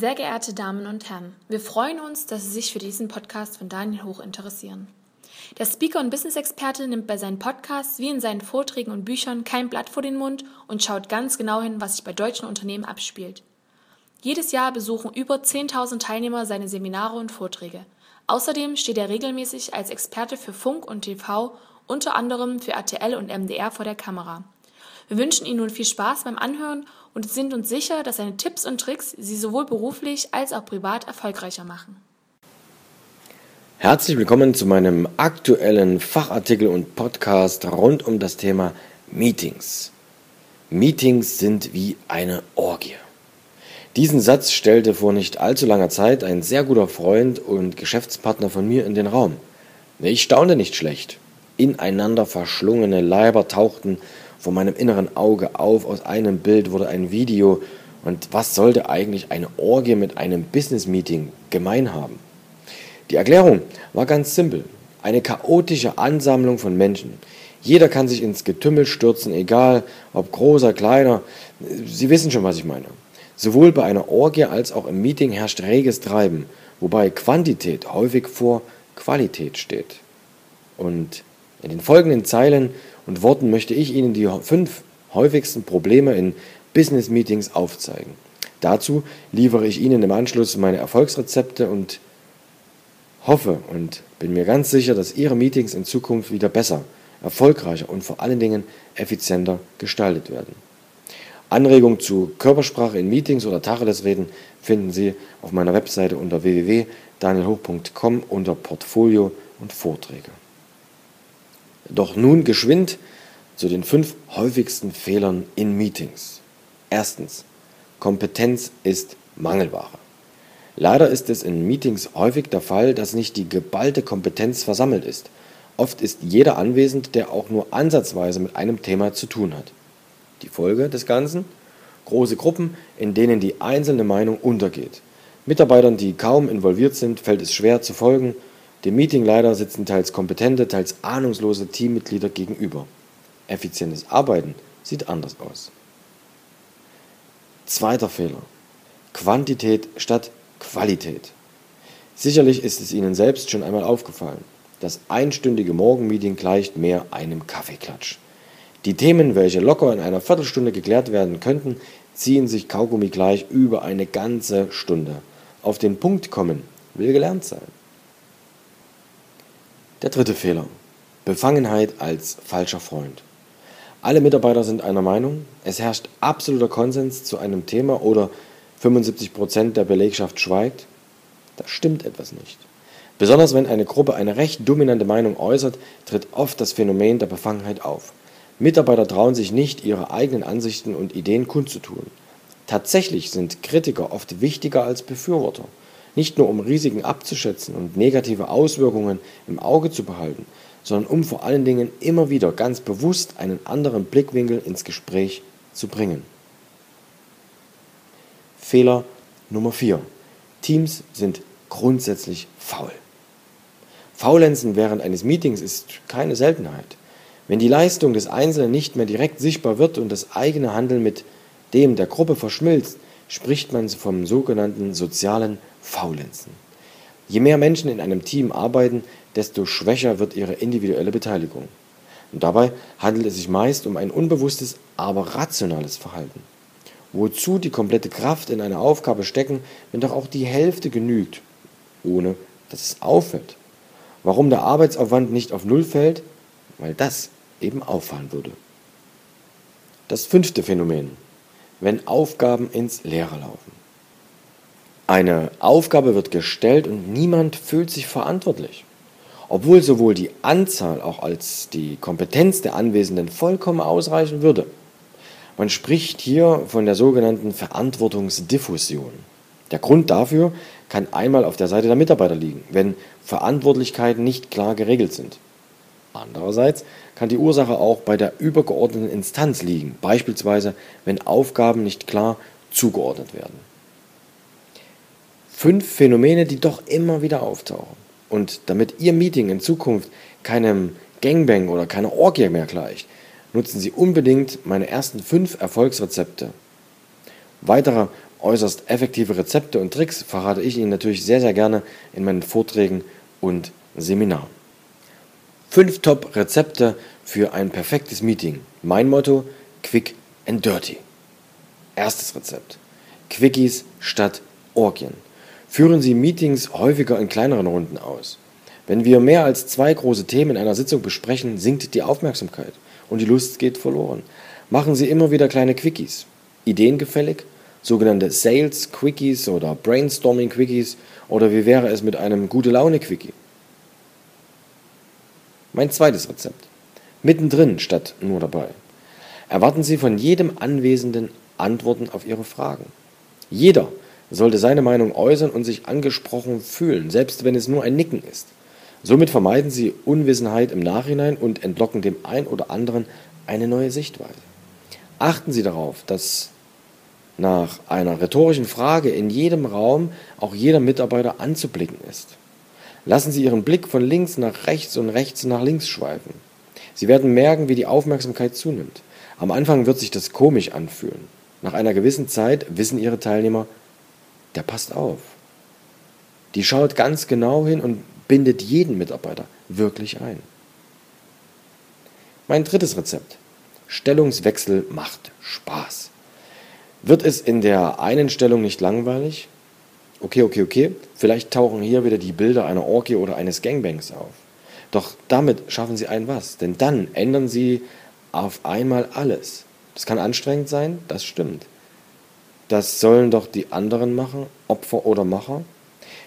Sehr geehrte Damen und Herren, wir freuen uns, dass Sie sich für diesen Podcast von Daniel Hoch interessieren. Der Speaker und Business-Experte nimmt bei seinen Podcasts wie in seinen Vorträgen und Büchern kein Blatt vor den Mund und schaut ganz genau hin, was sich bei deutschen Unternehmen abspielt. Jedes Jahr besuchen über 10.000 Teilnehmer seine Seminare und Vorträge. Außerdem steht er regelmäßig als Experte für Funk und TV, unter anderem für RTL und MDR vor der Kamera. Wir wünschen Ihnen nun viel Spaß beim Anhören und sind uns sicher, dass seine Tipps und Tricks Sie sowohl beruflich als auch privat erfolgreicher machen. Herzlich willkommen zu meinem aktuellen Fachartikel und Podcast rund um das Thema Meetings. Meetings sind wie eine Orgie. Diesen Satz stellte vor nicht allzu langer Zeit ein sehr guter Freund und Geschäftspartner von mir in den Raum. Ich staunte nicht schlecht. Ineinander verschlungene Leiber tauchten vor meinem inneren Auge auf, aus einem Bild wurde ein Video. Und was sollte eigentlich eine Orgie mit einem Business-Meeting gemein haben? Die Erklärung war ganz simpel. Eine chaotische Ansammlung von Menschen. Jeder kann sich ins Getümmel stürzen, egal ob großer, kleiner. Sie wissen schon, was ich meine. Sowohl bei einer Orgie als auch im Meeting herrscht reges Treiben, wobei Quantität häufig vor Qualität steht. Und in den folgenden Zeilen und Worten möchte ich Ihnen die fünf häufigsten Probleme in Business Meetings aufzeigen. Dazu liefere ich Ihnen im Anschluss meine Erfolgsrezepte und hoffe und bin mir ganz sicher, dass Ihre Meetings in Zukunft wieder besser, erfolgreicher und vor allen Dingen effizienter gestaltet werden. Anregungen zu Körpersprache in Meetings oder Tacheles-Reden finden Sie auf meiner Webseite unter www.danielhoch.com unter Portfolio und Vorträge. Doch nun geschwind zu den fünf häufigsten Fehlern in Meetings. Erstens. Kompetenz ist Mangelware. Leider ist es in Meetings häufig der Fall, dass nicht die geballte Kompetenz versammelt ist. Oft ist jeder anwesend, der auch nur ansatzweise mit einem Thema zu tun hat. Die Folge des Ganzen? Große Gruppen, in denen die einzelne Meinung untergeht. Mitarbeitern, die kaum involviert sind, fällt es schwer zu folgen dem Meetingleiter sitzen teils kompetente, teils ahnungslose Teammitglieder gegenüber. Effizientes Arbeiten sieht anders aus. Zweiter Fehler. Quantität statt Qualität. Sicherlich ist es Ihnen selbst schon einmal aufgefallen. Das einstündige Morgenmeeting gleicht mehr einem Kaffeeklatsch. Die Themen, welche locker in einer Viertelstunde geklärt werden könnten, ziehen sich Kaugummi gleich über eine ganze Stunde. Auf den Punkt kommen will gelernt sein. Der dritte Fehler. Befangenheit als falscher Freund. Alle Mitarbeiter sind einer Meinung, es herrscht absoluter Konsens zu einem Thema oder 75% der Belegschaft schweigt. Da stimmt etwas nicht. Besonders wenn eine Gruppe eine recht dominante Meinung äußert, tritt oft das Phänomen der Befangenheit auf. Mitarbeiter trauen sich nicht, ihre eigenen Ansichten und Ideen kundzutun. Tatsächlich sind Kritiker oft wichtiger als Befürworter nicht nur um Risiken abzuschätzen und negative Auswirkungen im Auge zu behalten, sondern um vor allen Dingen immer wieder ganz bewusst einen anderen Blickwinkel ins Gespräch zu bringen. Fehler Nummer 4. Teams sind grundsätzlich faul. Faulenzen während eines Meetings ist keine Seltenheit. Wenn die Leistung des Einzelnen nicht mehr direkt sichtbar wird und das eigene Handeln mit dem der Gruppe verschmilzt, spricht man vom sogenannten sozialen Faulenzen. Je mehr Menschen in einem Team arbeiten, desto schwächer wird ihre individuelle Beteiligung. Und dabei handelt es sich meist um ein unbewusstes, aber rationales Verhalten. Wozu die komplette Kraft in eine Aufgabe stecken, wenn doch auch die Hälfte genügt, ohne dass es auffällt? Warum der Arbeitsaufwand nicht auf Null fällt? Weil das eben auffallen würde. Das fünfte Phänomen. Wenn Aufgaben ins Leere laufen. Eine Aufgabe wird gestellt und niemand fühlt sich verantwortlich. Obwohl sowohl die Anzahl auch als die Kompetenz der Anwesenden vollkommen ausreichen würde. Man spricht hier von der sogenannten Verantwortungsdiffusion. Der Grund dafür kann einmal auf der Seite der Mitarbeiter liegen, wenn Verantwortlichkeiten nicht klar geregelt sind. Andererseits kann die Ursache auch bei der übergeordneten Instanz liegen, beispielsweise wenn Aufgaben nicht klar zugeordnet werden. Fünf Phänomene, die doch immer wieder auftauchen. Und damit Ihr Meeting in Zukunft keinem Gangbang oder keiner Orgie mehr gleicht, nutzen Sie unbedingt meine ersten fünf Erfolgsrezepte. Weitere äußerst effektive Rezepte und Tricks verrate ich Ihnen natürlich sehr, sehr gerne in meinen Vorträgen und Seminaren. Fünf Top-Rezepte für ein perfektes Meeting. Mein Motto: Quick and Dirty. Erstes Rezept: Quickies statt Orgien. Führen Sie Meetings häufiger in kleineren Runden aus. Wenn wir mehr als zwei große Themen in einer Sitzung besprechen, sinkt die Aufmerksamkeit und die Lust geht verloren. Machen Sie immer wieder kleine Quickies. Ideengefällig, sogenannte Sales Quickies oder Brainstorming Quickies oder wie wäre es mit einem gute Laune Quickie? Mein zweites Rezept. Mittendrin statt nur dabei. Erwarten Sie von jedem Anwesenden Antworten auf Ihre Fragen. Jeder sollte seine Meinung äußern und sich angesprochen fühlen, selbst wenn es nur ein Nicken ist. Somit vermeiden Sie Unwissenheit im Nachhinein und entlocken dem einen oder anderen eine neue Sichtweise. Achten Sie darauf, dass nach einer rhetorischen Frage in jedem Raum auch jeder Mitarbeiter anzublicken ist. Lassen Sie Ihren Blick von links nach rechts und rechts nach links schweifen. Sie werden merken, wie die Aufmerksamkeit zunimmt. Am Anfang wird sich das komisch anfühlen. Nach einer gewissen Zeit wissen Ihre Teilnehmer, der passt auf. Die schaut ganz genau hin und bindet jeden Mitarbeiter wirklich ein. Mein drittes Rezept. Stellungswechsel macht Spaß. Wird es in der einen Stellung nicht langweilig? Okay, okay, okay. Vielleicht tauchen hier wieder die Bilder einer Orgie oder eines Gangbangs auf. Doch damit schaffen Sie ein was, denn dann ändern Sie auf einmal alles. Das kann anstrengend sein, das stimmt. Das sollen doch die anderen machen, Opfer oder Macher.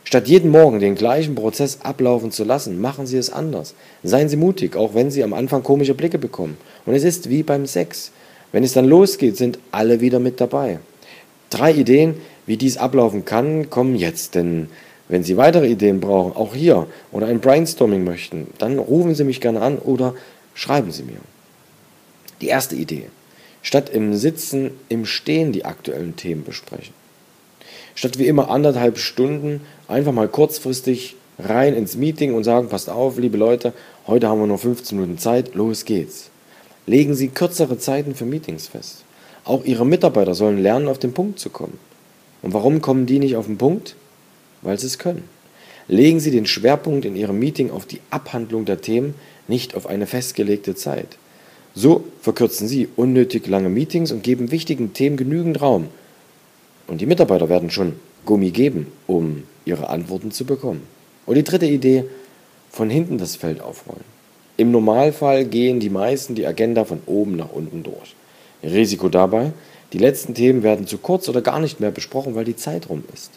Statt jeden Morgen den gleichen Prozess ablaufen zu lassen, machen Sie es anders. Seien Sie mutig, auch wenn Sie am Anfang komische Blicke bekommen. Und es ist wie beim Sex. Wenn es dann losgeht, sind alle wieder mit dabei. Drei Ideen, wie dies ablaufen kann, kommen jetzt, denn wenn Sie weitere Ideen brauchen, auch hier, oder ein Brainstorming möchten, dann rufen Sie mich gerne an oder schreiben Sie mir. Die erste Idee. Statt im Sitzen, im Stehen die aktuellen Themen besprechen. Statt wie immer anderthalb Stunden einfach mal kurzfristig rein ins Meeting und sagen, passt auf, liebe Leute, heute haben wir nur 15 Minuten Zeit, los geht's. Legen Sie kürzere Zeiten für Meetings fest. Auch Ihre Mitarbeiter sollen lernen, auf den Punkt zu kommen. Und warum kommen die nicht auf den Punkt? Weil sie es können. Legen Sie den Schwerpunkt in Ihrem Meeting auf die Abhandlung der Themen, nicht auf eine festgelegte Zeit. So verkürzen Sie unnötig lange Meetings und geben wichtigen Themen genügend Raum. Und die Mitarbeiter werden schon Gummi geben, um ihre Antworten zu bekommen. Und die dritte Idee, von hinten das Feld aufrollen. Im Normalfall gehen die meisten die Agenda von oben nach unten durch. Risiko dabei, die letzten Themen werden zu kurz oder gar nicht mehr besprochen, weil die Zeit rum ist.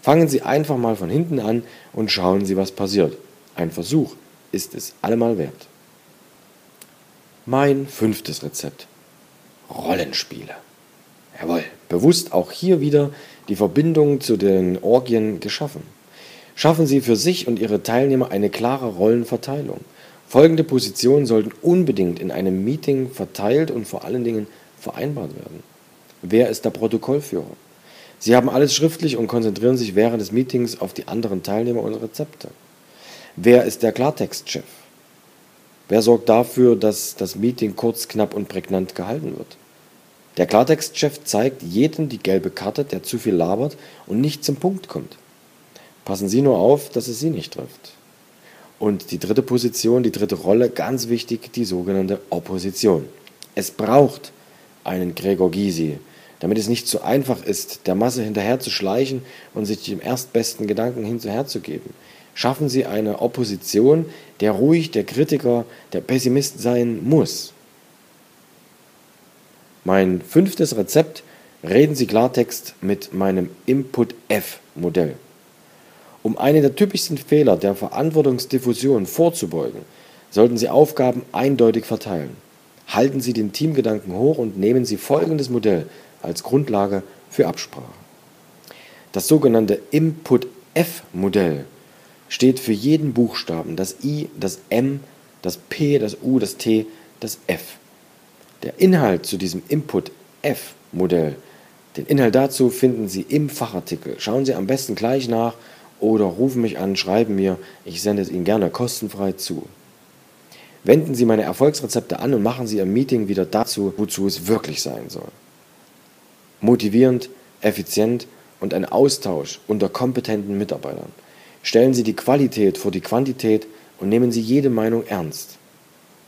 Fangen Sie einfach mal von hinten an und schauen Sie, was passiert. Ein Versuch ist es allemal wert. Mein fünftes Rezept. Rollenspiele. Jawohl, bewusst auch hier wieder die Verbindung zu den Orgien geschaffen. Schaffen Sie für sich und Ihre Teilnehmer eine klare Rollenverteilung. Folgende Positionen sollten unbedingt in einem Meeting verteilt und vor allen Dingen vereinbart werden. Wer ist der Protokollführer? Sie haben alles schriftlich und konzentrieren sich während des Meetings auf die anderen Teilnehmer und Rezepte. Wer ist der Klartextchef? Wer sorgt dafür, dass das Meeting kurz, knapp und prägnant gehalten wird? Der Klartextchef zeigt jedem die gelbe Karte, der zu viel labert und nicht zum Punkt kommt. Passen Sie nur auf, dass es Sie nicht trifft. Und die dritte Position, die dritte Rolle, ganz wichtig, die sogenannte Opposition. Es braucht einen Gregor Gysi, damit es nicht so einfach ist, der Masse hinterher zu schleichen und sich dem erstbesten Gedanken hinterherzugeben. Schaffen Sie eine Opposition, der ruhig der Kritiker, der Pessimist sein muss. Mein fünftes Rezept, reden Sie Klartext mit meinem Input-F-Modell. Um einen der typischsten Fehler der Verantwortungsdiffusion vorzubeugen, sollten Sie Aufgaben eindeutig verteilen. Halten Sie den Teamgedanken hoch und nehmen Sie folgendes Modell als Grundlage für Absprache. Das sogenannte Input-F-Modell steht für jeden Buchstaben das I, das M, das P, das U, das T, das F. Der Inhalt zu diesem Input-F-Modell, den Inhalt dazu finden Sie im Fachartikel. Schauen Sie am besten gleich nach oder rufen mich an, schreiben mir, ich sende es Ihnen gerne kostenfrei zu. Wenden Sie meine Erfolgsrezepte an und machen Sie Ihr Meeting wieder dazu, wozu es wirklich sein soll. Motivierend, effizient und ein Austausch unter kompetenten Mitarbeitern. Stellen Sie die Qualität vor die Quantität und nehmen Sie jede Meinung ernst.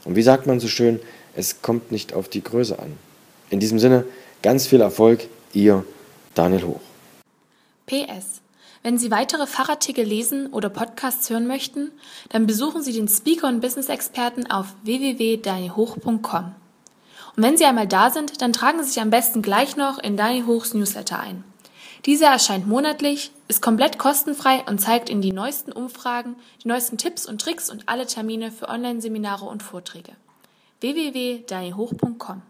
Und wie sagt man so schön, es kommt nicht auf die Größe an. In diesem Sinne, ganz viel Erfolg, Ihr Daniel Hoch. PS. Wenn Sie weitere Fachartikel lesen oder Podcasts hören möchten, dann besuchen Sie den Speaker und Business Experten auf www.danielhoch.com. Und wenn Sie einmal da sind, dann tragen Sie sich am besten gleich noch in Daniel Hochs Newsletter ein. Dieser erscheint monatlich, ist komplett kostenfrei und zeigt Ihnen die neuesten Umfragen, die neuesten Tipps und Tricks und alle Termine für Online-Seminare und Vorträge. www.danielhoch.com